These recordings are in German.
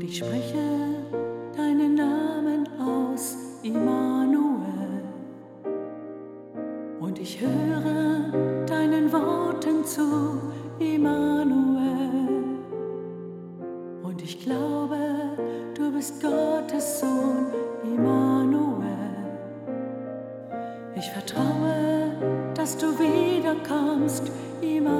Und ich spreche deinen Namen aus, Immanuel. Und ich höre deinen Worten zu, Immanuel. Und ich glaube, du bist Gottes Sohn, Immanuel. Ich vertraue, dass du wiederkommst, Immanuel.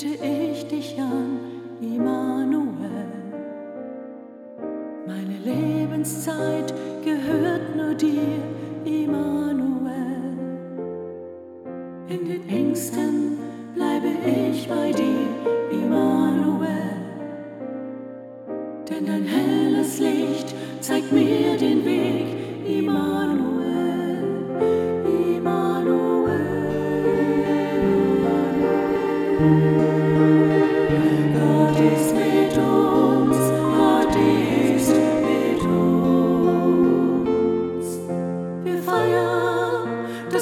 bete ich dich an, Immanuel. Meine Lebenszeit gehört nur dir, Immanuel. In den Ängsten bleibe ich bei dir, Immanuel. Denn dein helles Licht zeigt mir